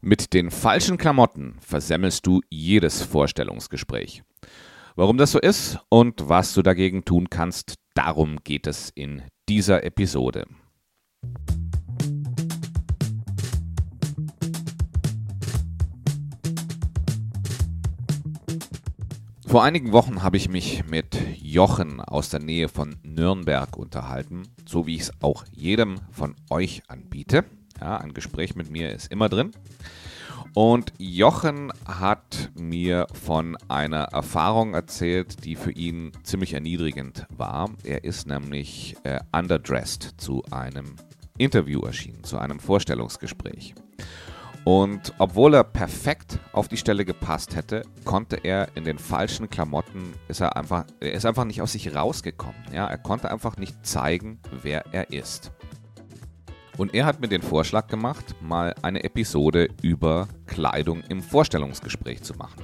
Mit den falschen Klamotten versemmelst du jedes Vorstellungsgespräch. Warum das so ist und was du dagegen tun kannst, darum geht es in dieser Episode. Vor einigen Wochen habe ich mich mit Jochen aus der Nähe von Nürnberg unterhalten, so wie ich es auch jedem von euch anbiete. Ja, ein Gespräch mit mir ist immer drin. Und Jochen hat mir von einer Erfahrung erzählt, die für ihn ziemlich erniedrigend war. Er ist nämlich äh, underdressed zu einem Interview erschienen, zu einem Vorstellungsgespräch. Und obwohl er perfekt auf die Stelle gepasst hätte, konnte er in den falschen Klamotten, ist er einfach, er ist einfach nicht aus sich rausgekommen. Ja? Er konnte einfach nicht zeigen, wer er ist. Und er hat mir den Vorschlag gemacht, mal eine Episode über Kleidung im Vorstellungsgespräch zu machen.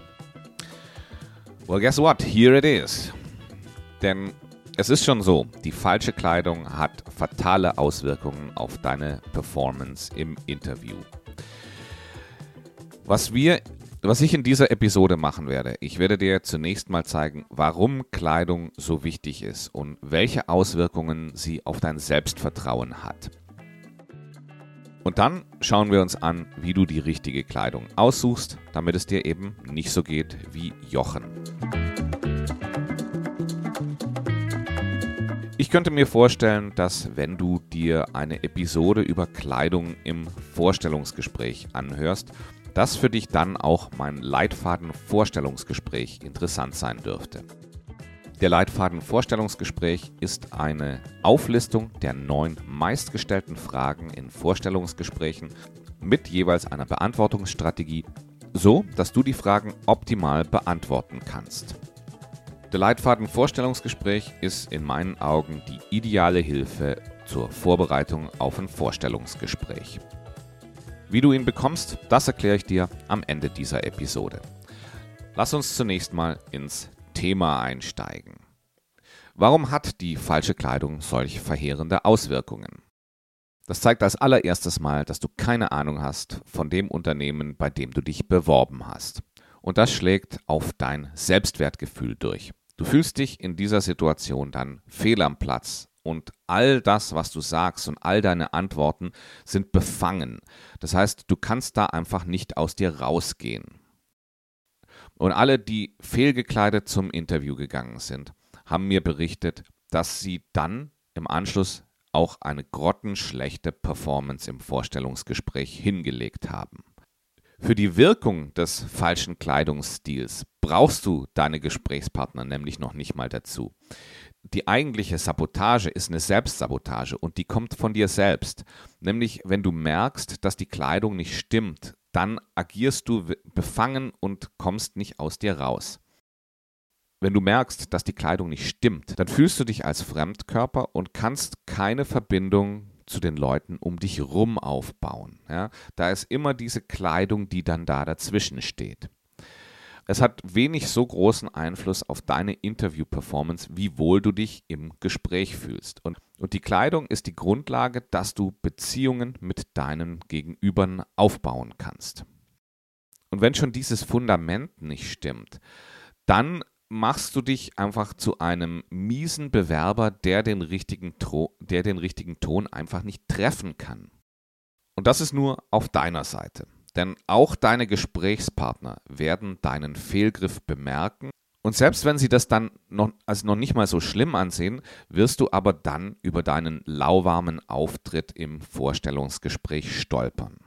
Well, guess what? Here it is. Denn es ist schon so, die falsche Kleidung hat fatale Auswirkungen auf deine Performance im Interview. Was wir was ich in dieser Episode machen werde, ich werde dir zunächst mal zeigen, warum Kleidung so wichtig ist und welche Auswirkungen sie auf dein Selbstvertrauen hat. Und dann schauen wir uns an, wie du die richtige Kleidung aussuchst, damit es dir eben nicht so geht wie Jochen. Ich könnte mir vorstellen, dass wenn du dir eine Episode über Kleidung im Vorstellungsgespräch anhörst, dass für dich dann auch mein Leitfaden Vorstellungsgespräch interessant sein dürfte. Der Leitfaden Vorstellungsgespräch ist eine Auflistung der neun meistgestellten Fragen in Vorstellungsgesprächen mit jeweils einer Beantwortungsstrategie, so dass du die Fragen optimal beantworten kannst. Der Leitfaden Vorstellungsgespräch ist in meinen Augen die ideale Hilfe zur Vorbereitung auf ein Vorstellungsgespräch. Wie du ihn bekommst, das erkläre ich dir am Ende dieser Episode. Lass uns zunächst mal ins Thema einsteigen. Warum hat die falsche Kleidung solch verheerende Auswirkungen? Das zeigt als allererstes mal, dass du keine Ahnung hast von dem Unternehmen, bei dem du dich beworben hast. Und das schlägt auf dein Selbstwertgefühl durch. Du fühlst dich in dieser Situation dann fehl am Platz und all das, was du sagst und all deine Antworten sind befangen. Das heißt, du kannst da einfach nicht aus dir rausgehen. Und alle, die fehlgekleidet zum Interview gegangen sind, haben mir berichtet, dass sie dann im Anschluss auch eine grottenschlechte Performance im Vorstellungsgespräch hingelegt haben. Für die Wirkung des falschen Kleidungsstils brauchst du deine Gesprächspartner nämlich noch nicht mal dazu. Die eigentliche Sabotage ist eine Selbstsabotage und die kommt von dir selbst. Nämlich, wenn du merkst, dass die Kleidung nicht stimmt, dann agierst du befangen und kommst nicht aus dir raus. Wenn du merkst, dass die Kleidung nicht stimmt, dann fühlst du dich als Fremdkörper und kannst keine Verbindung zu den Leuten um dich rum aufbauen. Ja? Da ist immer diese Kleidung, die dann da dazwischen steht. Es hat wenig so großen Einfluss auf deine Interview-Performance, wie wohl du dich im Gespräch fühlst. Und, und die Kleidung ist die Grundlage, dass du Beziehungen mit deinen Gegenübern aufbauen kannst. Und wenn schon dieses Fundament nicht stimmt, dann machst du dich einfach zu einem miesen Bewerber, der den richtigen, Tro der den richtigen Ton einfach nicht treffen kann. Und das ist nur auf deiner Seite. Denn auch deine Gesprächspartner werden deinen Fehlgriff bemerken. Und selbst wenn sie das dann noch, als noch nicht mal so schlimm ansehen, wirst du aber dann über deinen lauwarmen Auftritt im Vorstellungsgespräch stolpern.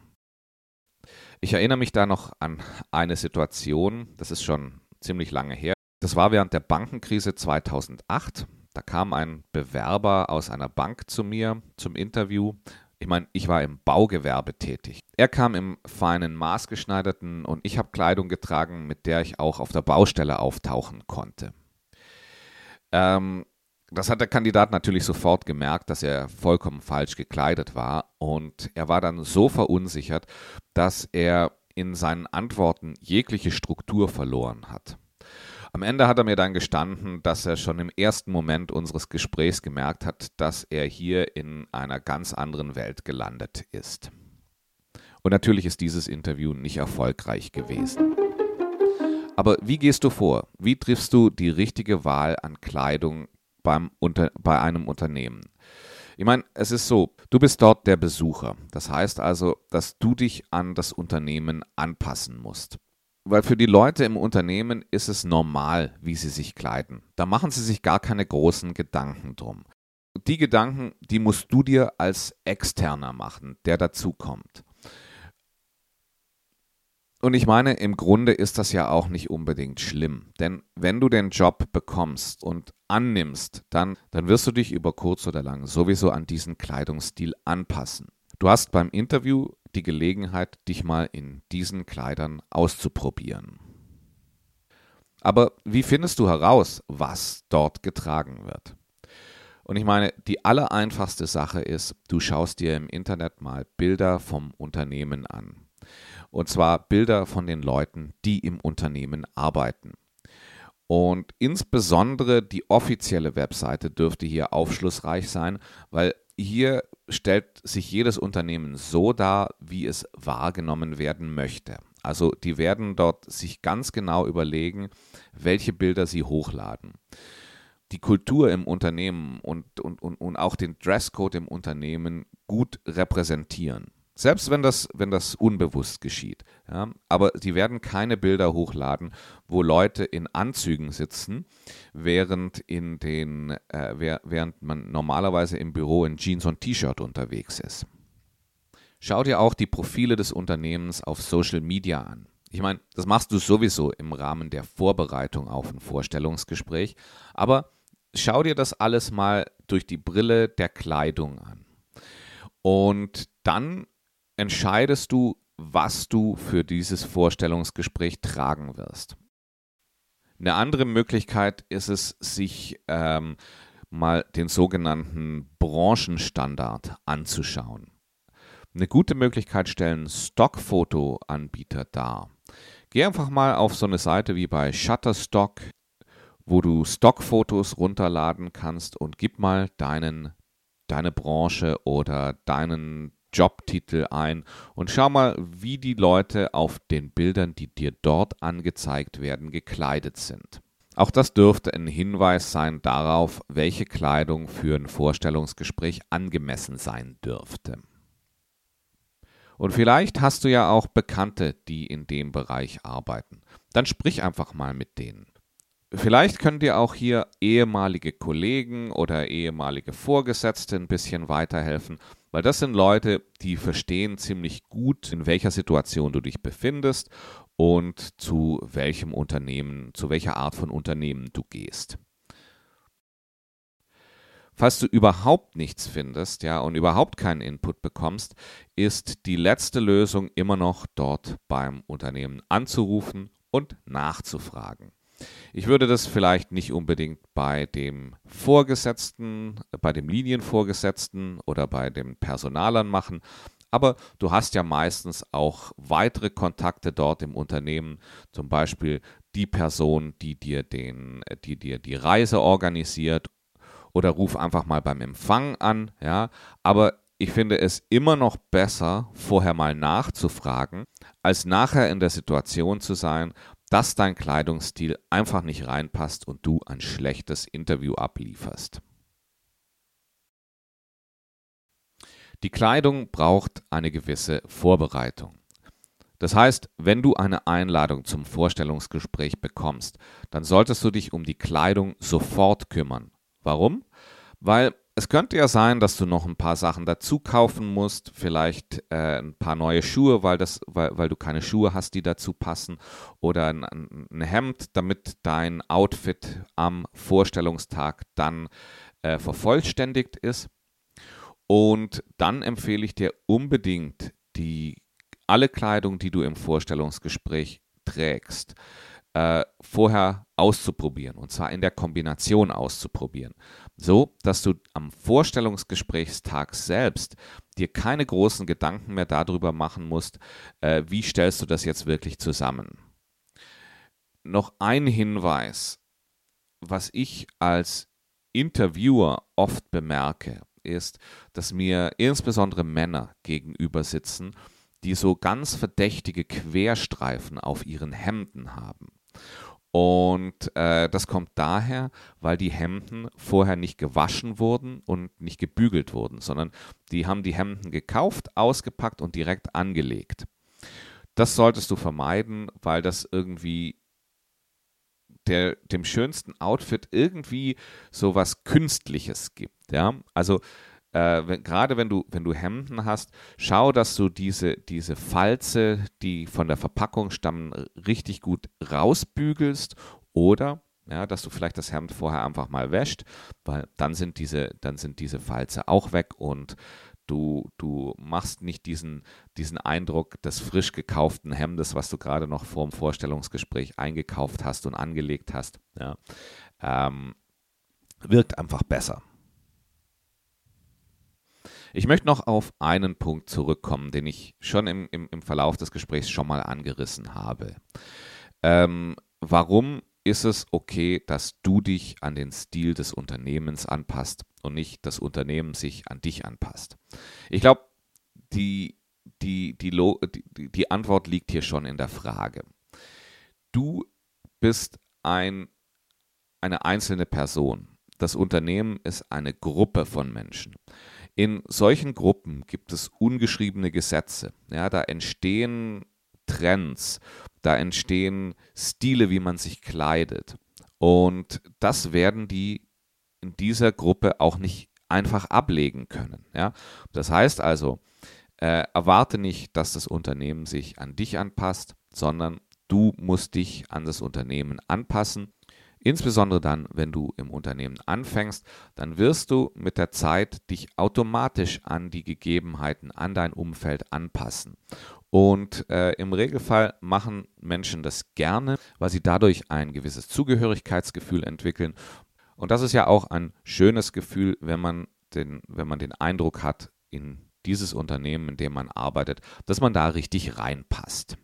Ich erinnere mich da noch an eine Situation, das ist schon ziemlich lange her. Das war während der Bankenkrise 2008. Da kam ein Bewerber aus einer Bank zu mir zum Interview ich meine, ich war im Baugewerbe tätig. Er kam im feinen maßgeschneiderten und ich habe Kleidung getragen, mit der ich auch auf der Baustelle auftauchen konnte. Ähm, das hat der Kandidat natürlich sofort gemerkt, dass er vollkommen falsch gekleidet war und er war dann so verunsichert, dass er in seinen Antworten jegliche Struktur verloren hat. Am Ende hat er mir dann gestanden, dass er schon im ersten Moment unseres Gesprächs gemerkt hat, dass er hier in einer ganz anderen Welt gelandet ist. Und natürlich ist dieses Interview nicht erfolgreich gewesen. Aber wie gehst du vor? Wie triffst du die richtige Wahl an Kleidung beim unter, bei einem Unternehmen? Ich meine, es ist so, du bist dort der Besucher. Das heißt also, dass du dich an das Unternehmen anpassen musst. Weil für die Leute im Unternehmen ist es normal, wie sie sich kleiden. Da machen sie sich gar keine großen Gedanken drum. Die Gedanken, die musst du dir als Externer machen, der dazukommt. Und ich meine, im Grunde ist das ja auch nicht unbedingt schlimm. Denn wenn du den Job bekommst und annimmst, dann, dann wirst du dich über kurz oder lang sowieso an diesen Kleidungsstil anpassen. Du hast beim Interview die Gelegenheit, dich mal in diesen Kleidern auszuprobieren. Aber wie findest du heraus, was dort getragen wird? Und ich meine, die allereinfachste Sache ist, du schaust dir im Internet mal Bilder vom Unternehmen an. Und zwar Bilder von den Leuten, die im Unternehmen arbeiten. Und insbesondere die offizielle Webseite dürfte hier aufschlussreich sein, weil hier stellt sich jedes Unternehmen so dar, wie es wahrgenommen werden möchte. Also die werden dort sich ganz genau überlegen, welche Bilder sie hochladen. Die Kultur im Unternehmen und, und, und, und auch den Dresscode im Unternehmen gut repräsentieren. Selbst wenn das, wenn das unbewusst geschieht. Ja? Aber sie werden keine Bilder hochladen, wo Leute in Anzügen sitzen, während, in den, äh, während man normalerweise im Büro in Jeans und T-Shirt unterwegs ist. Schau dir auch die Profile des Unternehmens auf Social Media an. Ich meine, das machst du sowieso im Rahmen der Vorbereitung auf ein Vorstellungsgespräch, aber schau dir das alles mal durch die Brille der Kleidung an. Und dann entscheidest du, was du für dieses Vorstellungsgespräch tragen wirst. Eine andere Möglichkeit ist es, sich ähm, mal den sogenannten Branchenstandard anzuschauen. Eine gute Möglichkeit stellen Stockfotoanbieter dar. Geh einfach mal auf so eine Seite wie bei Shutterstock, wo du Stockfotos runterladen kannst und gib mal deinen, deine Branche oder deinen Jobtitel ein und schau mal, wie die Leute auf den Bildern, die dir dort angezeigt werden, gekleidet sind. Auch das dürfte ein Hinweis sein darauf, welche Kleidung für ein Vorstellungsgespräch angemessen sein dürfte. Und vielleicht hast du ja auch Bekannte, die in dem Bereich arbeiten. Dann sprich einfach mal mit denen. Vielleicht können dir auch hier ehemalige Kollegen oder ehemalige Vorgesetzte ein bisschen weiterhelfen, weil das sind Leute, die verstehen ziemlich gut, in welcher Situation du dich befindest und zu welchem Unternehmen, zu welcher Art von Unternehmen du gehst. Falls du überhaupt nichts findest, ja, und überhaupt keinen Input bekommst, ist die letzte Lösung immer noch dort beim Unternehmen anzurufen und nachzufragen. Ich würde das vielleicht nicht unbedingt bei dem Vorgesetzten, bei dem Linienvorgesetzten oder bei den Personalern machen, aber du hast ja meistens auch weitere Kontakte dort im Unternehmen, zum Beispiel die Person, die dir, den, die, dir die Reise organisiert oder ruf einfach mal beim Empfang an, ja, aber ich finde es immer noch besser, vorher mal nachzufragen, als nachher in der Situation zu sein, dass dein Kleidungsstil einfach nicht reinpasst und du ein schlechtes Interview ablieferst. Die Kleidung braucht eine gewisse Vorbereitung. Das heißt, wenn du eine Einladung zum Vorstellungsgespräch bekommst, dann solltest du dich um die Kleidung sofort kümmern. Warum? Weil es könnte ja sein, dass du noch ein paar Sachen dazu kaufen musst, vielleicht äh, ein paar neue Schuhe, weil, das, weil, weil du keine Schuhe hast, die dazu passen, oder ein, ein Hemd, damit dein Outfit am Vorstellungstag dann äh, vervollständigt ist. Und dann empfehle ich dir unbedingt die alle Kleidung, die du im Vorstellungsgespräch trägst, äh, vorher auszuprobieren und zwar in der Kombination auszuprobieren so dass du am Vorstellungsgesprächstag selbst dir keine großen Gedanken mehr darüber machen musst, äh, wie stellst du das jetzt wirklich zusammen. Noch ein Hinweis, was ich als Interviewer oft bemerke, ist, dass mir insbesondere Männer gegenüber sitzen, die so ganz verdächtige Querstreifen auf ihren Hemden haben. Und äh, das kommt daher, weil die Hemden vorher nicht gewaschen wurden und nicht gebügelt wurden, sondern die haben die Hemden gekauft, ausgepackt und direkt angelegt. Das solltest du vermeiden, weil das irgendwie der, dem schönsten Outfit irgendwie so was Künstliches gibt. Ja? Also äh, wenn, gerade wenn du, wenn du Hemden hast, schau, dass du diese, diese Falze, die von der Verpackung stammen, richtig gut rausbügelst oder ja, dass du vielleicht das Hemd vorher einfach mal wäscht, weil dann sind diese, dann sind diese Falze auch weg und du, du machst nicht diesen, diesen Eindruck des frisch gekauften Hemdes, was du gerade noch vor dem Vorstellungsgespräch eingekauft hast und angelegt hast. Ja. Ähm, wirkt einfach besser. Ich möchte noch auf einen Punkt zurückkommen, den ich schon im, im, im Verlauf des Gesprächs schon mal angerissen habe. Ähm, warum ist es okay, dass du dich an den Stil des Unternehmens anpasst und nicht das Unternehmen sich an dich anpasst? Ich glaube, die, die, die, die, die Antwort liegt hier schon in der Frage. Du bist ein, eine einzelne Person. Das Unternehmen ist eine Gruppe von Menschen. In solchen Gruppen gibt es ungeschriebene Gesetze. Ja, da entstehen Trends, da entstehen Stile, wie man sich kleidet. Und das werden die in dieser Gruppe auch nicht einfach ablegen können. Ja? Das heißt also, äh, erwarte nicht, dass das Unternehmen sich an dich anpasst, sondern du musst dich an das Unternehmen anpassen Insbesondere dann, wenn du im Unternehmen anfängst, dann wirst du mit der Zeit dich automatisch an die Gegebenheiten, an dein Umfeld anpassen. Und äh, im Regelfall machen Menschen das gerne, weil sie dadurch ein gewisses Zugehörigkeitsgefühl entwickeln. Und das ist ja auch ein schönes Gefühl, wenn man den, wenn man den Eindruck hat, in dieses Unternehmen, in dem man arbeitet, dass man da richtig reinpasst.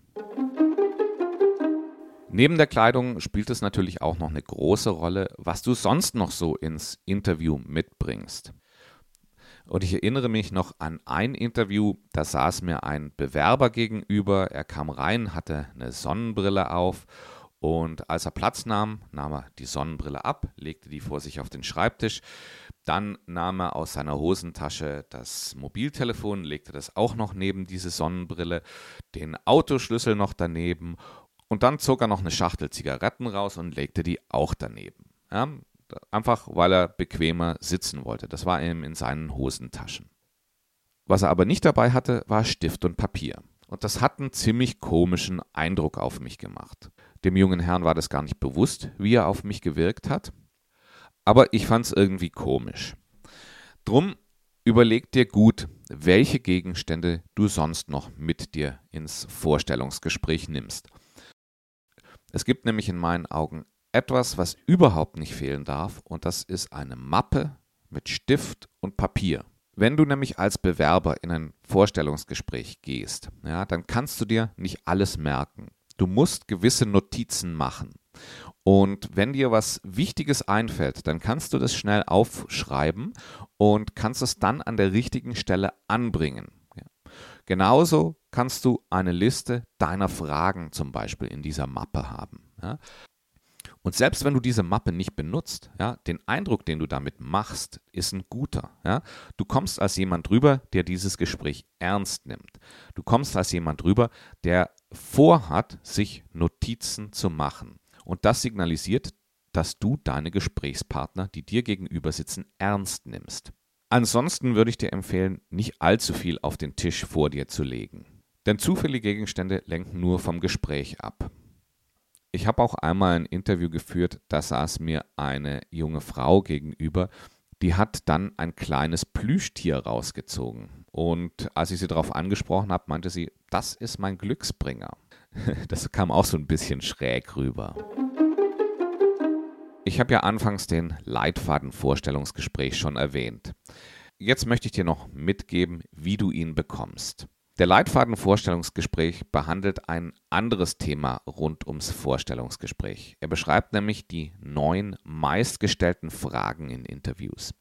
Neben der Kleidung spielt es natürlich auch noch eine große Rolle, was du sonst noch so ins Interview mitbringst. Und ich erinnere mich noch an ein Interview, da saß mir ein Bewerber gegenüber. Er kam rein, hatte eine Sonnenbrille auf und als er Platz nahm, nahm er die Sonnenbrille ab, legte die vor sich auf den Schreibtisch. Dann nahm er aus seiner Hosentasche das Mobiltelefon, legte das auch noch neben diese Sonnenbrille, den Autoschlüssel noch daneben und dann zog er noch eine Schachtel Zigaretten raus und legte die auch daneben. Ja, einfach weil er bequemer sitzen wollte. Das war ihm in seinen Hosentaschen. Was er aber nicht dabei hatte, war Stift und Papier. Und das hat einen ziemlich komischen Eindruck auf mich gemacht. Dem jungen Herrn war das gar nicht bewusst, wie er auf mich gewirkt hat. Aber ich fand es irgendwie komisch. Drum überleg dir gut, welche Gegenstände du sonst noch mit dir ins Vorstellungsgespräch nimmst. Es gibt nämlich in meinen Augen etwas, was überhaupt nicht fehlen darf, und das ist eine Mappe mit Stift und Papier. Wenn du nämlich als Bewerber in ein Vorstellungsgespräch gehst, ja, dann kannst du dir nicht alles merken. Du musst gewisse Notizen machen. Und wenn dir was Wichtiges einfällt, dann kannst du das schnell aufschreiben und kannst es dann an der richtigen Stelle anbringen. Genauso kannst du eine Liste deiner Fragen zum Beispiel in dieser Mappe haben. Ja? Und selbst wenn du diese Mappe nicht benutzt, ja, den Eindruck, den du damit machst, ist ein guter. Ja? Du kommst als jemand drüber, der dieses Gespräch ernst nimmt. Du kommst als jemand drüber, der vorhat, sich Notizen zu machen. Und das signalisiert, dass du deine Gesprächspartner, die dir gegenüber sitzen, ernst nimmst. Ansonsten würde ich dir empfehlen, nicht allzu viel auf den Tisch vor dir zu legen. Denn zufällige Gegenstände lenken nur vom Gespräch ab. Ich habe auch einmal ein Interview geführt, da saß mir eine junge Frau gegenüber, die hat dann ein kleines Plüschtier rausgezogen. Und als ich sie darauf angesprochen habe, meinte sie, das ist mein Glücksbringer. Das kam auch so ein bisschen schräg rüber. Ich habe ja anfangs den Leitfaden-Vorstellungsgespräch schon erwähnt. Jetzt möchte ich dir noch mitgeben, wie du ihn bekommst. Der Leitfaden-Vorstellungsgespräch behandelt ein anderes Thema rund ums Vorstellungsgespräch. Er beschreibt nämlich die neun meistgestellten Fragen in Interviews.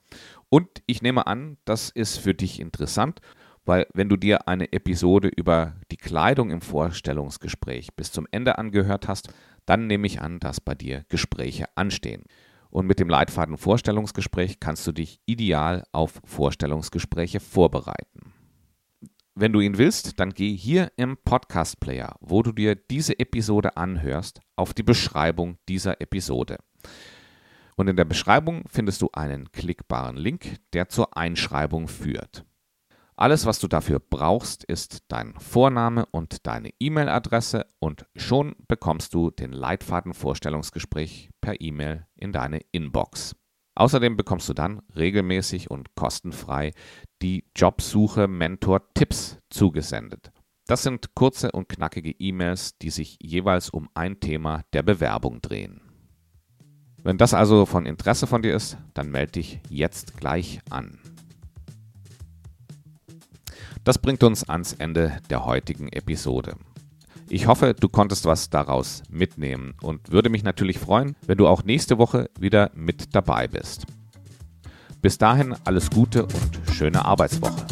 Und ich nehme an, das ist für dich interessant. weil wenn du dir eine Episode über die Kleidung im Vorstellungsgespräch bis zum Ende angehört hast, dann nehme ich an, dass bei dir Gespräche anstehen. Und mit dem Leitfaden Vorstellungsgespräch kannst du dich ideal auf Vorstellungsgespräche vorbereiten. Wenn du ihn willst, dann geh hier im Podcast Player, wo du dir diese Episode anhörst, auf die Beschreibung dieser Episode. Und in der Beschreibung findest du einen klickbaren Link, der zur Einschreibung führt. Alles, was du dafür brauchst, ist dein Vorname und deine E-Mail-Adresse und schon bekommst du den Leitfaden Vorstellungsgespräch per E-Mail in deine Inbox. Außerdem bekommst du dann regelmäßig und kostenfrei die Jobsuche Mentor Tipps zugesendet. Das sind kurze und knackige E-Mails, die sich jeweils um ein Thema der Bewerbung drehen. Wenn das also von Interesse von dir ist, dann melde dich jetzt gleich an. Das bringt uns ans Ende der heutigen Episode. Ich hoffe, du konntest was daraus mitnehmen und würde mich natürlich freuen, wenn du auch nächste Woche wieder mit dabei bist. Bis dahin alles Gute und schöne Arbeitswoche.